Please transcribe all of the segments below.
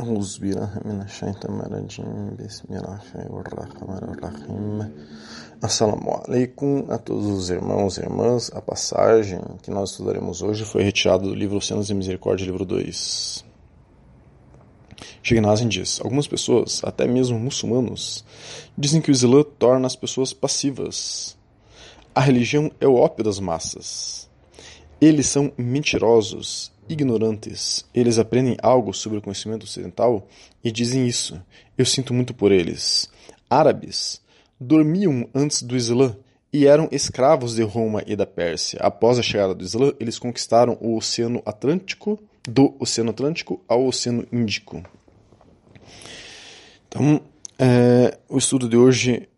أعوذ بالله من الشيطان الرجيم بسم الله الرحمن الرحيم Assalamu alaikum a todos os irmãos e irmãs. A passagem que nós estudaremos hoje foi retirada do livro Oceanos e Misericórdia, livro 2. Shignazen diz: Algumas pessoas, até mesmo muçulmanos, dizem que o Islã torna as pessoas passivas. A religião é o ópio das massas. Eles são mentirosos ignorantes. Eles aprendem algo sobre o conhecimento ocidental e dizem isso. Eu sinto muito por eles. Árabes dormiam antes do Islã e eram escravos de Roma e da Pérsia. Após a chegada do Islã, eles conquistaram o Oceano Atlântico, do Oceano Atlântico ao Oceano Índico. Então, é, o estudo de hoje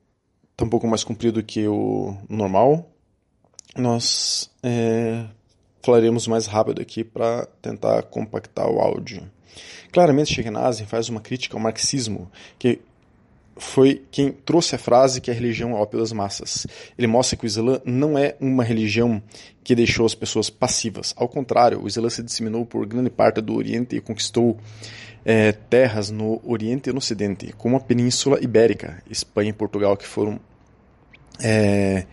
está um pouco mais comprido que o normal. Nós é, falaremos mais rápido aqui para tentar compactar o áudio. Claramente, Shekhinazin faz uma crítica ao marxismo, que foi quem trouxe a frase que a religião é ópio das massas. Ele mostra que o Islã não é uma religião que deixou as pessoas passivas. Ao contrário, o Islã se disseminou por grande parte do Oriente e conquistou é, terras no Oriente e no Ocidente, como a Península Ibérica, Espanha e Portugal, que foram é,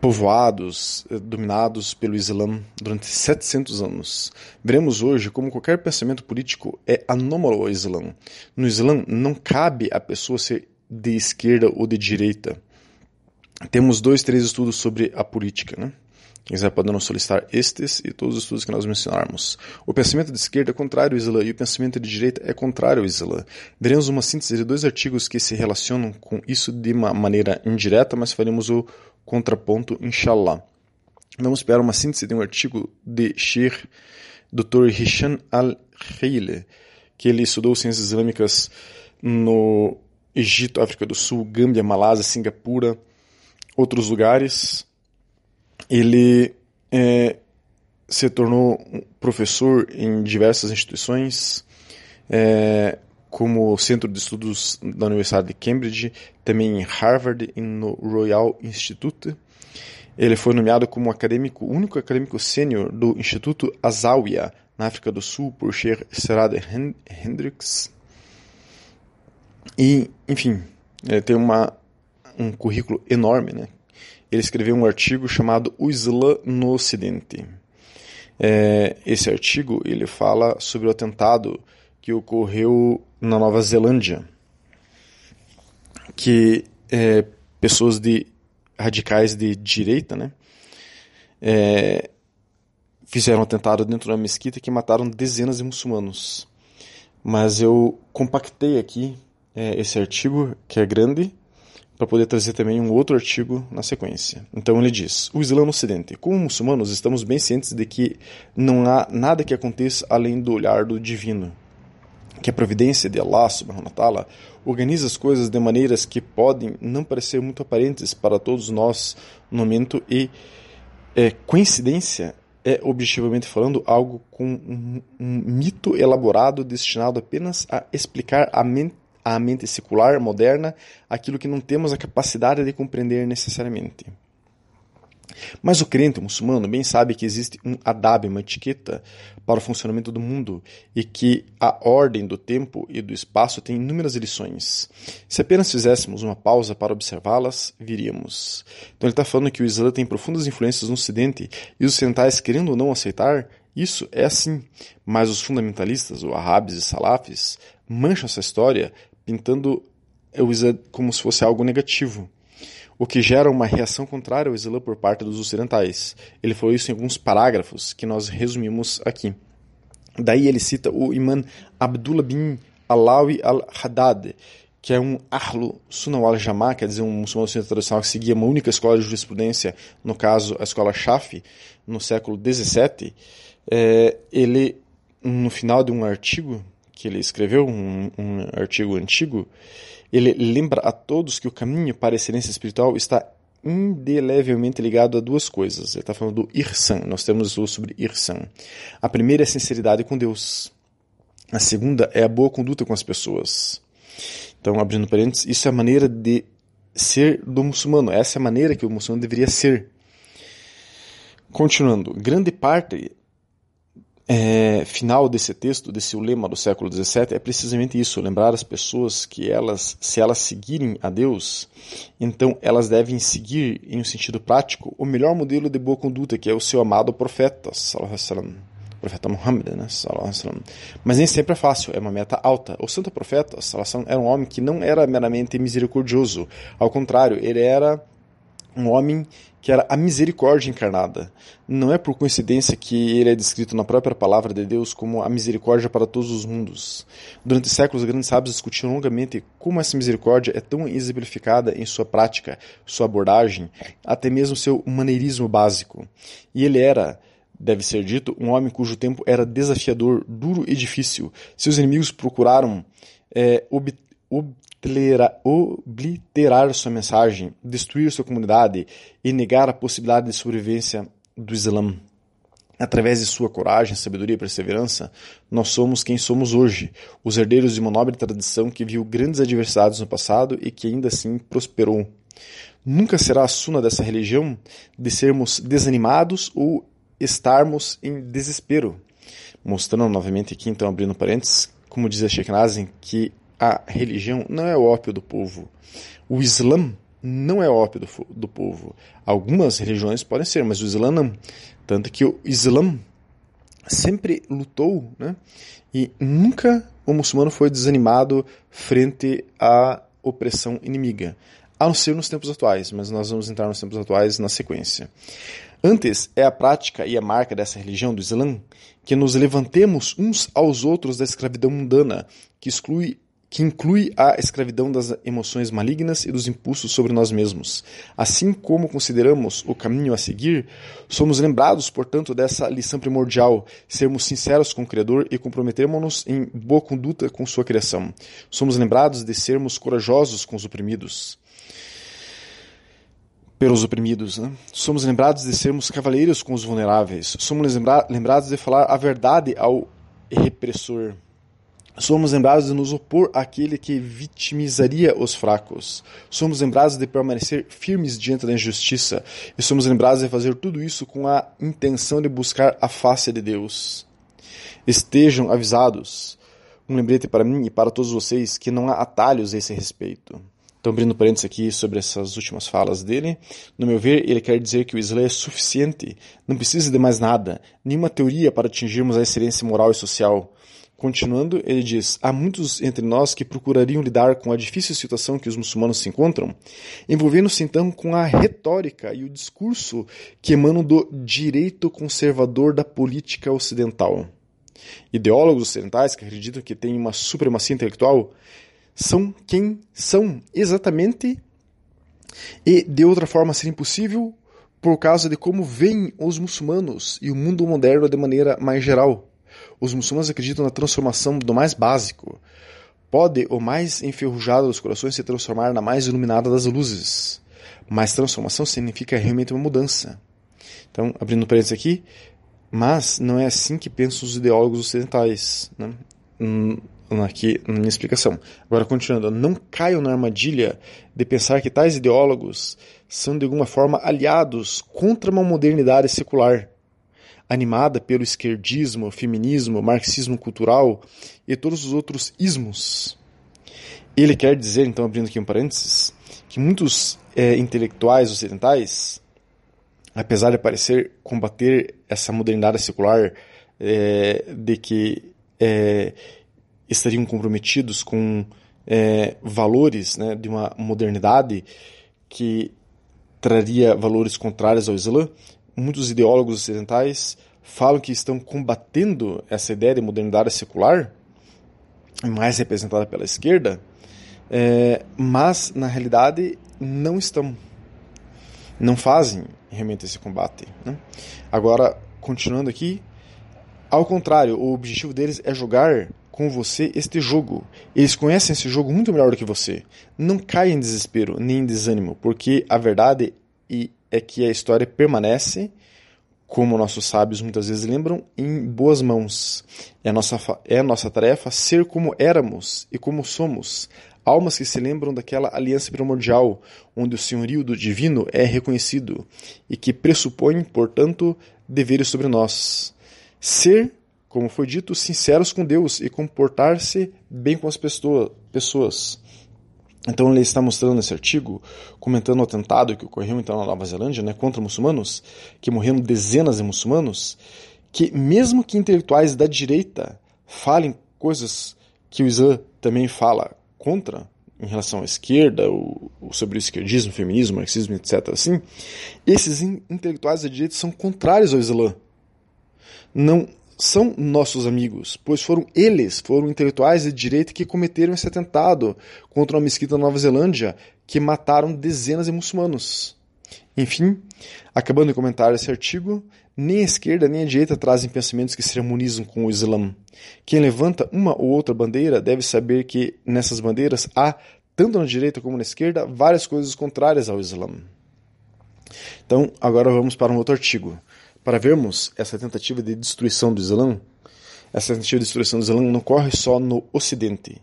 povoados, eh, dominados pelo Islã durante 700 anos. Veremos hoje como qualquer pensamento político é anômalo ao Islã. No Islã não cabe a pessoa ser de esquerda ou de direita. Temos dois, três estudos sobre a política, né? Quem quiser pode nos solicitar estes e todos os estudos que nós mencionarmos. O pensamento de esquerda é contrário ao Islã e o pensamento de direita é contrário ao Islã. Veremos uma síntese de dois artigos que se relacionam com isso de uma maneira indireta, mas faremos o contraponto, inshallah. Vamos pegar uma síntese de um artigo de Sheikh Dr. Hisham al-Khaile, que ele estudou ciências islâmicas no Egito, África do Sul, Gâmbia, Malásia, Singapura, outros lugares. Ele é, se tornou professor em diversas instituições, é, como Centro de Estudos da Universidade de Cambridge, também em Harvard e no Royal Institute. Ele foi nomeado como acadêmico, único acadêmico sênior do Instituto Azawiya, na África do Sul, por Sheikh Serad Hendricks. E, enfim, ele tem uma, um currículo enorme, né? Ele escreveu um artigo chamado O Islã no Ocidente. É, esse artigo ele fala sobre o atentado que ocorreu na Nova Zelândia, que é, pessoas de radicais de direita, né, é, fizeram um atentado dentro da mesquita que mataram dezenas de muçulmanos. Mas eu compactei aqui é, esse artigo, que é grande, para poder trazer também um outro artigo na sequência. Então ele diz: O Islã no Ocidente. Como muçulmanos, estamos bem cientes de que não há nada que aconteça além do olhar do divino que a providência de Allah subhanahu wa ta'ala organiza as coisas de maneiras que podem não parecer muito aparentes para todos nós no momento e é, coincidência é objetivamente falando algo com um, um mito elaborado destinado apenas a explicar a à mente secular moderna aquilo que não temos a capacidade de compreender necessariamente. Mas o crente muçulmano bem sabe que existe um adab, uma etiqueta para o funcionamento do mundo e que a ordem do tempo e do espaço tem inúmeras lições. Se apenas fizéssemos uma pausa para observá-las, viríamos. Então ele está falando que o Islã tem profundas influências no Ocidente e os ocidentais, querendo ou não aceitar, isso é assim. Mas os fundamentalistas, o Wahhabis e Salafis, mancham essa história pintando o Islã como se fosse algo negativo o que gera uma reação contrária ao Islã por parte dos ocidentais. Ele falou isso em alguns parágrafos que nós resumimos aqui. Daí ele cita o imã Abdullah bin Alawi al-Haddad, que é um Ahlu Sunnah al-Jama, quer dizer, um muçulmano tradicional que seguia uma única escola de jurisprudência, no caso a escola Shafi, no século XVII. É, ele, no final de um artigo que ele escreveu, um, um artigo antigo, ele lembra a todos que o caminho para a excelência espiritual está indelevelmente ligado a duas coisas. Ele está falando do Irsan. Nós temos estudo sobre Irsan. A primeira é a sinceridade com Deus. A segunda é a boa conduta com as pessoas. Então, abrindo parênteses, isso é a maneira de ser do muçulmano. Essa é a maneira que o muçulmano deveria ser. Continuando, grande parte é, final desse texto, desse lema do século XVII, é precisamente isso: lembrar as pessoas que elas, se elas seguirem a Deus, então elas devem seguir, em um sentido prático, o melhor modelo de boa conduta, que é o seu amado profeta, o profeta Muhammad, né, mas nem sempre é fácil, é uma meta alta. O santo profeta era um homem que não era meramente misericordioso, ao contrário, ele era um homem que era a misericórdia encarnada. Não é por coincidência que ele é descrito na própria palavra de Deus como a misericórdia para todos os mundos. Durante séculos, os grandes sábios discutiram longamente como essa misericórdia é tão exemplificada em sua prática, sua abordagem, até mesmo seu maneirismo básico. E ele era, deve ser dito, um homem cujo tempo era desafiador, duro e difícil. Seus inimigos procuraram é, obter obliterar sua mensagem, destruir sua comunidade e negar a possibilidade de sobrevivência do Islã. Através de sua coragem, sabedoria e perseverança, nós somos quem somos hoje, os herdeiros de uma nobre tradição que viu grandes adversidades no passado e que ainda assim prosperou. Nunca será a suna dessa religião de sermos desanimados ou estarmos em desespero. Mostrando novamente aqui, então, abrindo parênteses, como diz a Sheikh Nazim, que a religião não é o ópio do povo. O Islã não é ópio do, do povo. Algumas religiões podem ser, mas o Islã não. Tanto que o Islã sempre lutou, né? E nunca o muçulmano foi desanimado frente à opressão inimiga. A não ser nos tempos atuais, mas nós vamos entrar nos tempos atuais na sequência. Antes, é a prática e a marca dessa religião do Islã que nos levantemos uns aos outros da escravidão mundana, que exclui que inclui a escravidão das emoções malignas e dos impulsos sobre nós mesmos. Assim como consideramos o caminho a seguir, somos lembrados, portanto, dessa lição primordial, sermos sinceros com o Criador e comprometermos-nos em boa conduta com sua criação. Somos lembrados de sermos corajosos com os oprimidos. Pelos oprimidos, né? Somos lembrados de sermos cavaleiros com os vulneráveis. Somos lembra lembrados de falar a verdade ao repressor Somos lembrados de nos opor àquele que vitimizaria os fracos. Somos lembrados de permanecer firmes diante da injustiça. E somos lembrados de fazer tudo isso com a intenção de buscar a face de Deus. Estejam avisados. Um lembrete para mim e para todos vocês que não há atalhos a esse respeito. Estou abrindo parênteses aqui sobre essas últimas falas dele. No meu ver, ele quer dizer que o Islã é suficiente, não precisa de mais nada, nenhuma teoria para atingirmos a excelência moral e social. Continuando, ele diz: Há muitos entre nós que procurariam lidar com a difícil situação que os muçulmanos se encontram, envolvendo-se então com a retórica e o discurso que emanam do direito conservador da política ocidental. Ideólogos ocidentais que acreditam que têm uma supremacia intelectual são quem são exatamente e de outra forma seria impossível por causa de como veem os muçulmanos e o mundo moderno de maneira mais geral. Os muçulmanos acreditam na transformação do mais básico. Pode o mais enferrujado dos corações se transformar na mais iluminada das luzes. Mas transformação significa realmente uma mudança. Então, abrindo parênteses aqui, mas não é assim que pensam os ideólogos ocidentais. Né? Hum, aqui na minha explicação. Agora, continuando, não caiam na armadilha de pensar que tais ideólogos são de alguma forma aliados contra uma modernidade secular animada pelo esquerdismo, feminismo, marxismo cultural e todos os outros ismos. Ele quer dizer, então, abrindo aqui um parênteses, que muitos é, intelectuais ocidentais, apesar de parecer combater essa modernidade secular, é, de que é, estariam comprometidos com é, valores né, de uma modernidade que traria valores contrários ao Islã, muitos ideólogos ocidentais falam que estão combatendo essa ideia de modernidade secular, mais representada pela esquerda, é, mas na realidade não estão, não fazem realmente esse combate. Né? Agora, continuando aqui, ao contrário, o objetivo deles é jogar com você este jogo. Eles conhecem esse jogo muito melhor do que você. Não caia em desespero nem em desânimo, porque a verdade é que a história permanece, como nossos sábios muitas vezes lembram, em boas mãos. É nossa, é nossa tarefa ser como éramos e como somos, almas que se lembram daquela aliança primordial, onde o senhorio do divino é reconhecido e que pressupõe, portanto, deveres sobre nós. Ser como foi dito, sinceros com Deus e comportar-se bem com as pessoas. Então ele está mostrando nesse artigo, comentando o atentado que ocorreu então na Nova Zelândia, né, contra muçulmanos, que morreram dezenas de muçulmanos, que mesmo que intelectuais da direita falem coisas que o Islã também fala contra, em relação à esquerda, ou, ou sobre o esquerdismo, feminismo, marxismo, etc. Assim, esses intelectuais da direita são contrários ao Islã. Não são nossos amigos, pois foram eles, foram intelectuais de direita que cometeram esse atentado contra uma mesquita na Nova Zelândia, que mataram dezenas de muçulmanos. Enfim, acabando de comentar esse artigo, nem a esquerda nem a direita trazem pensamentos que se harmonizam com o Islã. Quem levanta uma ou outra bandeira deve saber que nessas bandeiras há, tanto na direita como na esquerda, várias coisas contrárias ao Islã. Então, agora vamos para um outro artigo. Para vermos essa tentativa de destruição do Islã, essa tentativa de destruição do Islã não ocorre só no Ocidente.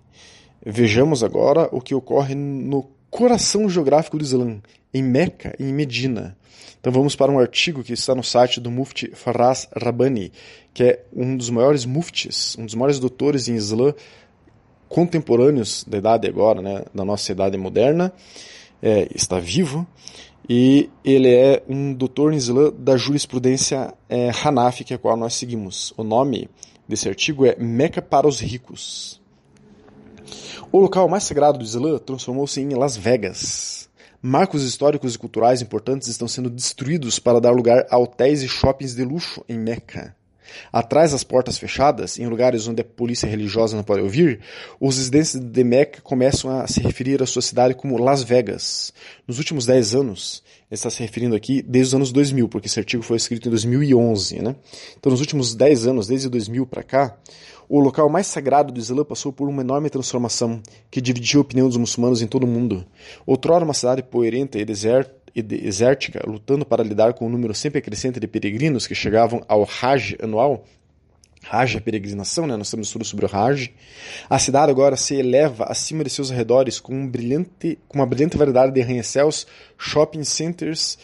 Vejamos agora o que ocorre no coração geográfico do Islã, em Meca e em Medina. Então vamos para um artigo que está no site do Mufti Faraz Rabbani, que é um dos maiores muftis, um dos maiores doutores em Islã contemporâneos da idade agora, né, da nossa idade moderna, é, está vivo, e ele é um doutor em Islã da jurisprudência é, Hanafi, que é a qual nós seguimos. O nome desse artigo é Meca para os Ricos. O local mais sagrado do Islã transformou-se em Las Vegas. Marcos históricos e culturais importantes estão sendo destruídos para dar lugar a hotéis e shoppings de luxo em Meca. Atrás das portas fechadas, em lugares onde a polícia religiosa não pode ouvir, os residentes de Meca começam a se referir à sua cidade como Las Vegas. Nos últimos 10 anos, ele está se referindo aqui desde os anos 2000, porque esse artigo foi escrito em 2011. Né? Então, nos últimos 10 anos, desde 2000 para cá, o local mais sagrado do Islã passou por uma enorme transformação que dividiu a opinião dos muçulmanos em todo o mundo. Outrora uma cidade poerenta e desértica, lutando para lidar com o um número sempre crescente de peregrinos que chegavam ao Hajj anual, Hajj é peregrinação, né? nós temos estudo sobre o Hajj. A cidade agora se eleva acima de seus arredores com, um brilhante, com uma brilhante variedade de arranha-céus, shopping centers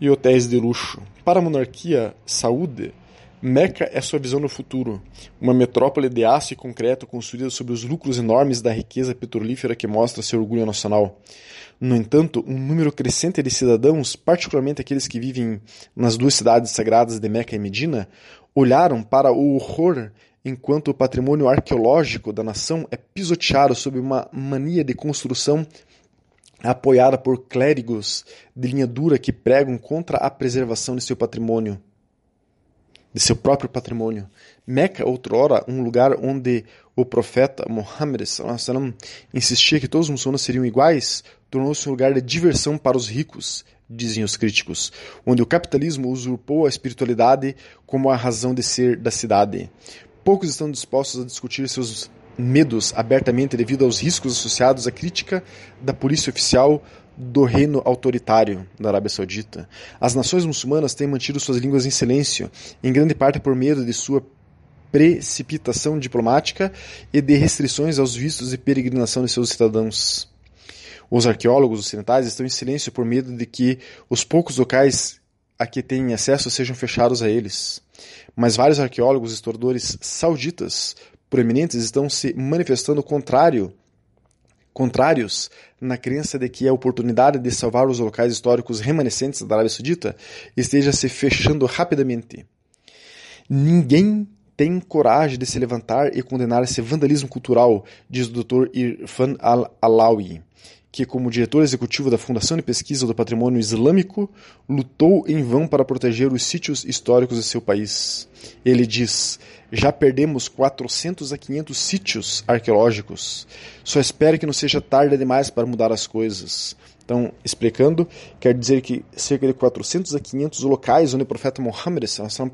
e hotéis de luxo. Para a monarquia saúde, Meca é sua visão no futuro, uma metrópole de aço e concreto construída sobre os lucros enormes da riqueza petrolífera que mostra seu orgulho nacional. No entanto, um número crescente de cidadãos, particularmente aqueles que vivem nas duas cidades sagradas de Meca e Medina, olharam para o horror enquanto o patrimônio arqueológico da nação é pisoteado sob uma mania de construção apoiada por clérigos de linha dura que pregam contra a preservação de seu patrimônio de seu próprio patrimônio. Meca, outrora, um lugar onde o profeta Muhammad insistia que todos os muçulmanos seriam iguais, tornou-se um lugar de diversão para os ricos, dizem os críticos, onde o capitalismo usurpou a espiritualidade como a razão de ser da cidade. Poucos estão dispostos a discutir seus medos abertamente devido aos riscos associados à crítica da polícia oficial do reino autoritário da Arábia Saudita. As nações muçulmanas têm mantido suas línguas em silêncio, em grande parte por medo de sua precipitação diplomática e de restrições aos vistos de peregrinação de seus cidadãos. Os arqueólogos ocidentais estão em silêncio por medo de que os poucos locais a que têm acesso sejam fechados a eles. Mas vários arqueólogos e historiadores sauditas proeminentes estão se manifestando contrário contrários na crença de que a oportunidade de salvar os locais históricos remanescentes da Arábia Saudita esteja se fechando rapidamente. Ninguém tem coragem de se levantar e condenar esse vandalismo cultural, diz o Dr. Irfan Al-Alawi, que, como diretor executivo da Fundação de Pesquisa do Patrimônio Islâmico, lutou em vão para proteger os sítios históricos de seu país. Ele diz: já perdemos 400 a 500 sítios arqueológicos. Só espero que não seja tarde demais para mudar as coisas. Então, explicando, quer dizer que cerca de 400 a 500 locais onde o profeta Muhammad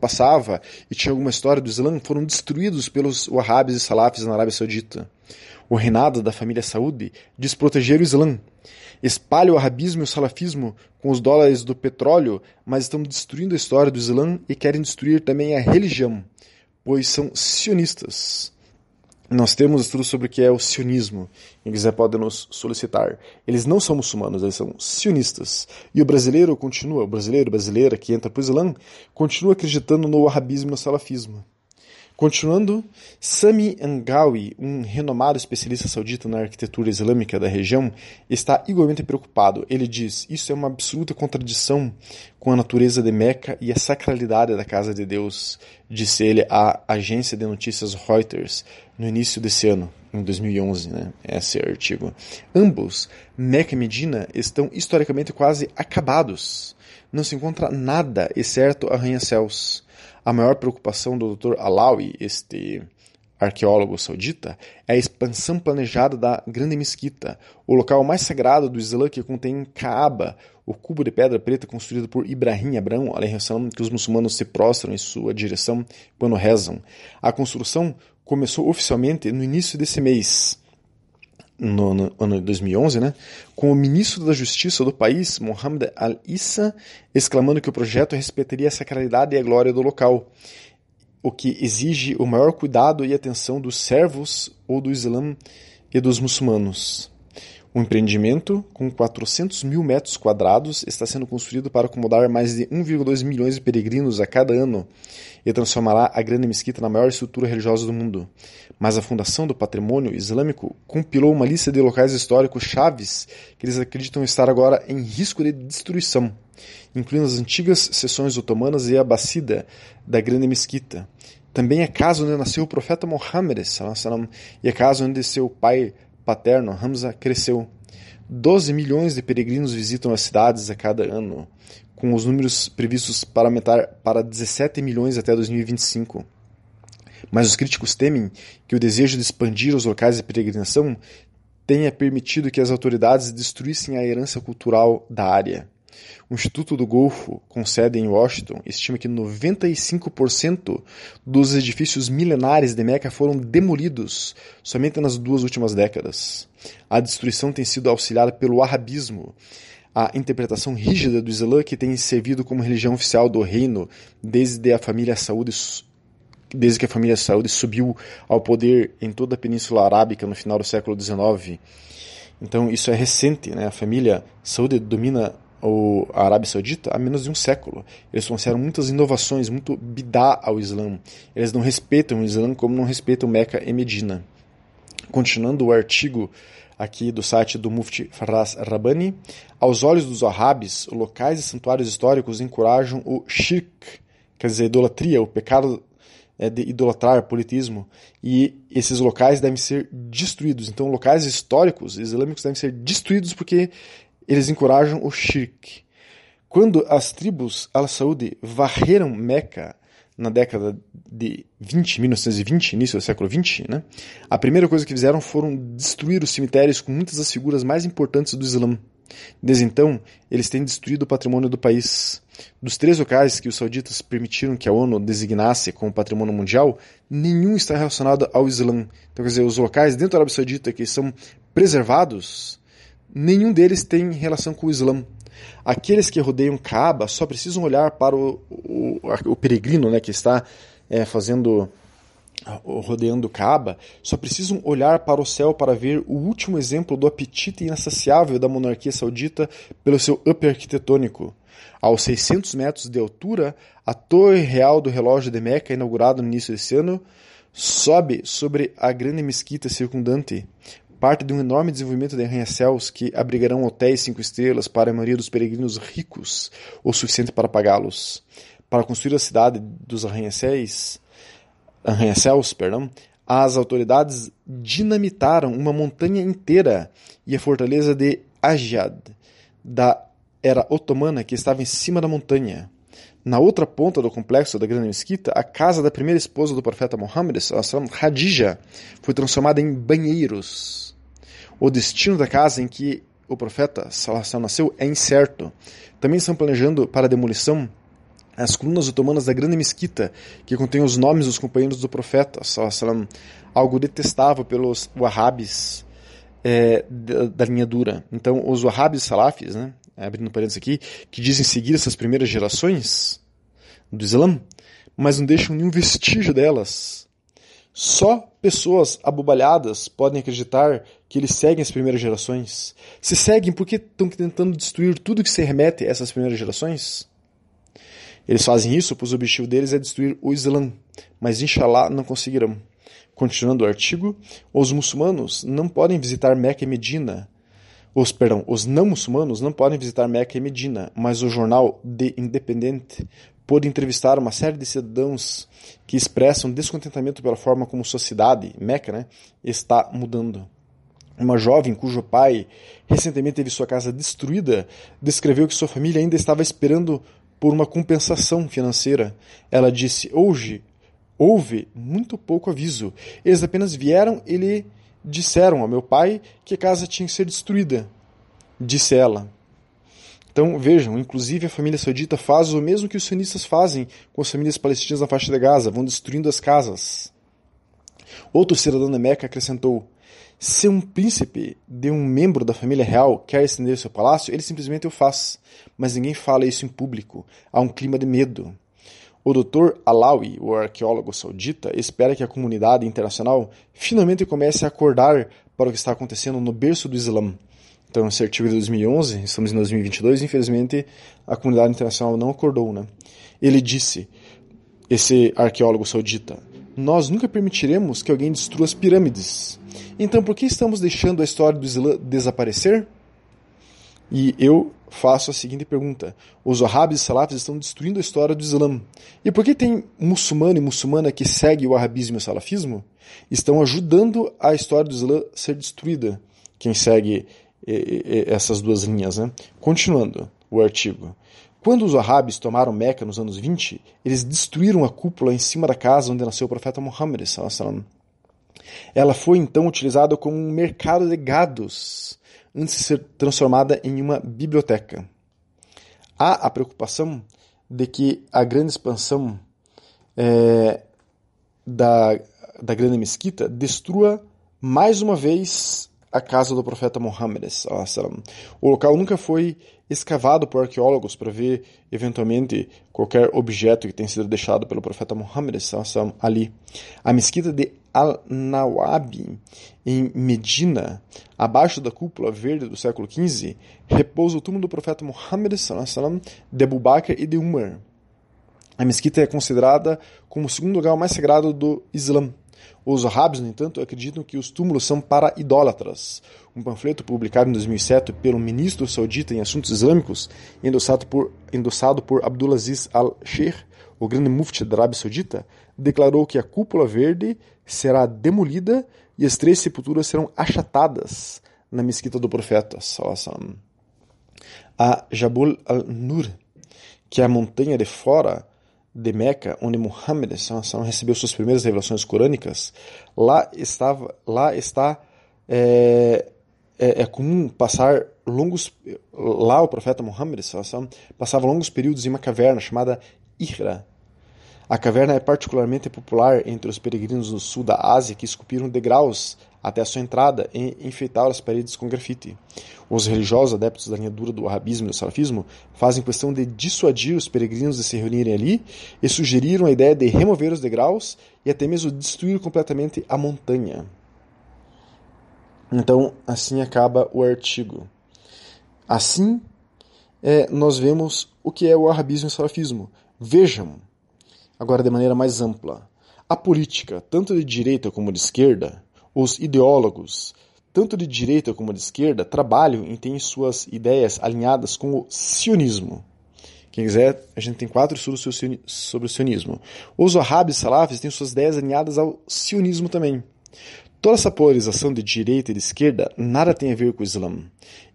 passava e tinha alguma história do Islã foram destruídos pelos wahhabis e salafis na Arábia Saudita. O reinado da família Saúde diz proteger o Islã. Espalha o arabismo e o salafismo com os dólares do petróleo, mas estão destruindo a história do Islã e querem destruir também a religião pois são sionistas. Nós temos estudos sobre o que é o sionismo. Quem quiser pode nos solicitar. Eles não são muçulmanos, eles são sionistas. E o brasileiro continua, o brasileiro, brasileira que entra para o Islã, continua acreditando no wahhabismo e no salafismo. Continuando, Sami Angawi, um renomado especialista saudita na arquitetura islâmica da região, está igualmente preocupado. Ele diz: Isso é uma absoluta contradição com a natureza de Meca e a sacralidade da Casa de Deus, disse ele à agência de notícias Reuters no início desse ano, em 2011, né? Esse é o artigo. Ambos, Meca e Medina, estão historicamente quase acabados. Não se encontra nada, exceto arranha-céus. A maior preocupação do Dr. Alawi, este arqueólogo saudita, é a expansão planejada da Grande Mesquita, o local mais sagrado do Islã que contém Kaaba, o cubo de pedra preta construído por Ibrahim Abrão, a relação que os muçulmanos se prostram em sua direção quando rezam. A construção começou oficialmente no início desse mês no, no, ano de 2011, né, com o ministro da Justiça do país, Mohamed Al-Issa, exclamando que o projeto respeitaria a sacralidade e a glória do local, o que exige o maior cuidado e atenção dos servos ou do Islã e dos muçulmanos. O empreendimento, com 400 mil metros quadrados, está sendo construído para acomodar mais de 1,2 milhões de peregrinos a cada ano e transformará a grande mesquita na maior estrutura religiosa do mundo. Mas a Fundação do Patrimônio Islâmico compilou uma lista de locais históricos chaves que eles acreditam estar agora em risco de destruição, incluindo as antigas seções otomanas e a Bacida da grande mesquita. Também a casa onde nasceu o profeta Mohammed e a casa onde seu pai paterno, Hamza, cresceu. 12 milhões de peregrinos visitam as cidades a cada ano, com os números previstos para aumentar para 17 milhões até 2025. Mas os críticos temem que o desejo de expandir os locais de peregrinação tenha permitido que as autoridades destruíssem a herança cultural da área. O Instituto do Golfo, com sede em Washington, estima que 95% dos edifícios milenares de Meca foram demolidos somente nas duas últimas décadas. A destruição tem sido auxiliada pelo arabismo, a interpretação rígida do Islã que tem servido como religião oficial do reino desde a família Saúde desde que a família Saúde subiu ao poder em toda a Península Arábica no final do século XIX. Então isso é recente, né? A família Saúde domina o, a Arábia Saudita há menos de um século. Eles trouxeram muitas inovações, muito bidá ao Islã. Eles não respeitam o Islã como não respeitam Meca e Medina. Continuando o artigo aqui do site do Mufti Faraz Rabbani, aos olhos dos Wahhabis, locais e santuários históricos encorajam o shirk, quer dizer, idolatria, o pecado é, de idolatrar, politismo, e esses locais devem ser destruídos. Então, locais históricos islâmicos devem ser destruídos porque eles encorajam o shirk. Quando as tribos al-Saudi varreram Meca na década de 20, 1920, início do século 20, né, a primeira coisa que fizeram foram destruir os cemitérios com muitas das figuras mais importantes do Islã. Desde então, eles têm destruído o patrimônio do país. Dos três locais que os sauditas permitiram que a ONU designasse como patrimônio mundial, nenhum está relacionado ao Islã. Então, quer dizer, os locais dentro da Arábia Saudita que são preservados nenhum deles tem relação com o Islã. Aqueles que rodeiam Kaaba só precisam olhar para o, o, o peregrino né, que está é, fazendo rodeando Kaaba, só precisam olhar para o céu para ver o último exemplo do apetite insaciável da monarquia saudita pelo seu up arquitetônico. Aos 600 metros de altura, a Torre Real do Relógio de Meca, inaugurada no início desse ano, sobe sobre a grande mesquita circundante, parte de um enorme desenvolvimento de arranha-céus que abrigarão hotéis cinco estrelas para a maioria dos peregrinos ricos, o suficiente para pagá-los. Para construir a cidade dos arranha-céus, arranha-céus, perdão, as autoridades dinamitaram uma montanha inteira e a fortaleza de Ajiad, da era otomana que estava em cima da montanha. Na outra ponta do complexo da Grande Mesquita, a casa da primeira esposa do profeta Muhammad, Hadija, foi transformada em banheiros. O destino da casa em que o profeta Salassalam nasceu é incerto. Também estão planejando para a demolição as colunas otomanas da grande mesquita, que contém os nomes dos companheiros do profeta Salassalam, algo detestável pelos wahhabis é, da, da, linha dura. Então, os wahhabis salafis, né, abrindo parênteses aqui, que dizem seguir essas primeiras gerações do Islã, mas não deixam nenhum vestígio delas só pessoas abobalhadas podem acreditar que eles seguem as primeiras gerações. Se seguem porque estão tentando destruir tudo que se remete a essas primeiras gerações? Eles fazem isso pois o objetivo deles é destruir o Islã, mas inshallah não conseguirão. Continuando o artigo, os muçulmanos não podem visitar Meca e Medina. Os, perdão, os não muçulmanos não podem visitar Meca e Medina, mas o jornal The Independent pôde entrevistar uma série de cidadãos que expressam descontentamento pela forma como sua cidade, Meca, né, está mudando. Uma jovem cujo pai recentemente teve sua casa destruída descreveu que sua família ainda estava esperando por uma compensação financeira. Ela disse: Hoje houve muito pouco aviso. Eles apenas vieram e disseram ao meu pai que a casa tinha que ser destruída. Disse ela. Então vejam, inclusive a família saudita faz o mesmo que os sionistas fazem com as famílias palestinas na faixa de Gaza, vão destruindo as casas. Outro cidadão da Meca acrescentou: se um príncipe de um membro da família real quer estender seu palácio, ele simplesmente o faz. Mas ninguém fala isso em público. Há um clima de medo. O Dr. Alawi, o arqueólogo saudita, espera que a comunidade internacional finalmente comece a acordar para o que está acontecendo no berço do Islã. Então, esse artigo de 2011, estamos em 2022, infelizmente a comunidade internacional não acordou. Né? Ele disse, esse arqueólogo saudita, nós nunca permitiremos que alguém destrua as pirâmides. Então, por que estamos deixando a história do Islã desaparecer? E eu faço a seguinte pergunta: os Wahhabis e Salafis estão destruindo a história do Islã. E por que tem muçulmano e muçulmana que segue o Wahhabismo e o Salafismo? Estão ajudando a história do Islã ser destruída. Quem segue essas duas linhas. Né? Continuando o artigo. Quando os Wahhabis tomaram Meca nos anos 20, eles destruíram a cúpula em cima da casa onde nasceu o profeta Muhammad. Ela foi então utilizada como um mercado de gados antes de ser transformada em uma biblioteca. Há a preocupação de que a grande expansão é, da, da grande mesquita destrua mais uma vez a casa do profeta Muhammad. O local nunca foi escavado por arqueólogos para ver eventualmente qualquer objeto que tenha sido deixado pelo profeta Muhammad ali. A mesquita de Al-Nawabi, em Medina, abaixo da cúpula verde do século XV, repousa o túmulo do profeta Muhammad de Abu Bakr e de Umar. A mesquita é considerada como o segundo lugar mais sagrado do Islã. Os Wahhabis, no entanto, acreditam que os túmulos são para idólatras. Um panfleto publicado em 2007 pelo ministro saudita em assuntos islâmicos, endossado por, endossado por Abdulaziz al-Sheikh, o grande mufti da Arábia Saudita, declarou que a cúpula verde será demolida e as três sepulturas serão achatadas na mesquita do profeta. A Jabul al-Nur, que é a montanha de fora de Meca, onde Muhammad recebeu suas primeiras revelações corânicas, lá estava, lá está é, é, é comum passar longos lá o profeta Muhammad passava longos períodos em uma caverna chamada Ihra. A caverna é particularmente popular entre os peregrinos do sul da Ásia que esculpiram degraus até a sua entrada e enfeitaram as paredes com grafite. Os religiosos adeptos da linha dura do arabismo e do salafismo fazem questão de dissuadir os peregrinos de se reunirem ali e sugeriram a ideia de remover os degraus e até mesmo destruir completamente a montanha. Então, assim acaba o artigo. Assim, é, nós vemos o que é o arabismo e o salafismo. Vejam, agora de maneira mais ampla, a política, tanto de direita como de esquerda, os ideólogos, tanto de direita como de esquerda, trabalham e têm suas ideias alinhadas com o sionismo. Quem quiser, a gente tem quatro estudos sobre o sionismo. Os wahhabis salafis têm suas ideias alinhadas ao sionismo também. Toda essa polarização de direita e de esquerda nada tem a ver com o Islã.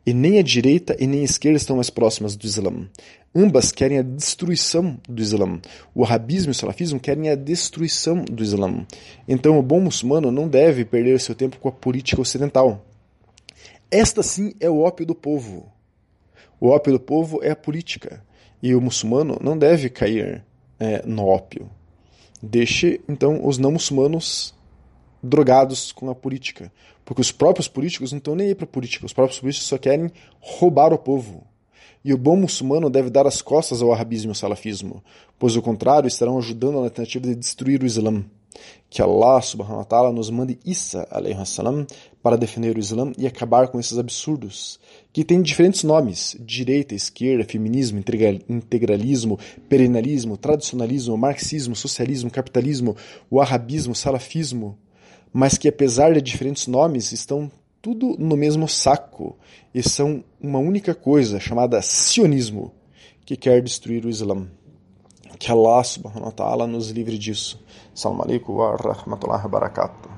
E nem a direita e nem a esquerda estão mais próximas do Islã. Ambas querem a destruição do Islã. O wahhabismo e o salafismo querem a destruição do Islã. Então o bom muçulmano não deve perder seu tempo com a política ocidental. Esta sim é o ópio do povo. O ópio do povo é a política. E o muçulmano não deve cair é, no ópio. Deixe, então, os não muçulmanos drogados com a política. Porque os próprios políticos não estão nem aí para política, os próprios políticos só querem roubar o povo. E o bom muçulmano deve dar as costas ao arabismo e ao salafismo, pois o contrário estarão ajudando na tentativa de destruir o Islã. Que Allah subhanahu wa ta'ala nos mande Isa salam para defender o Islã e acabar com esses absurdos, que têm diferentes nomes: direita, esquerda, feminismo, integralismo, perennialismo, tradicionalismo, marxismo, socialismo, capitalismo, o arabismo, salafismo, mas que apesar de diferentes nomes estão tudo no mesmo saco e são uma única coisa chamada sionismo, que quer destruir o Islã. Que Allah subhanahu wa ta'ala nos livre disso. Salam alaikum wa rahmatullahi wa barakatuh.